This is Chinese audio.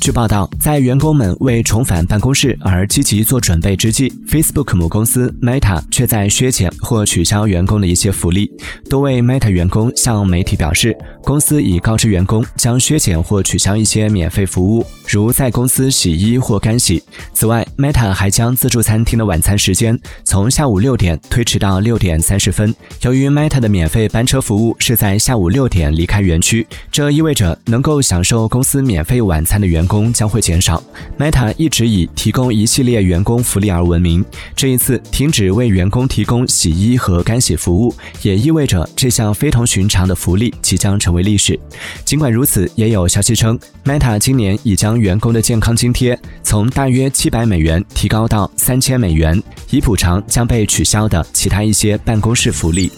据报道，在员工们为重返办公室而积极做准备之际，Facebook 母公司 Meta 却在削减或取消员工的一些福利。多位 Meta 员工向媒体表示，公司已告知员工将削减或取消一些免费服务，如在公司洗衣或干洗。此外，Meta 还将自助餐厅的晚餐时间从下午六点推迟到六点三十分。由于 Meta 的免费班车服务是在下午六点离开园区，这意味着能够享受公司免费晚餐的员工将会减少。Meta 一直以提供一系列员工福利而闻名，这一次停止为员工提供洗衣和干洗服务，也意味着这项非同寻常的福利即将成为历史。尽管如此，也有消息称，Meta 今年已将员工的健康津贴从大约七百美元提高到三千美元，以补偿将被取消的其他一些办公室福利。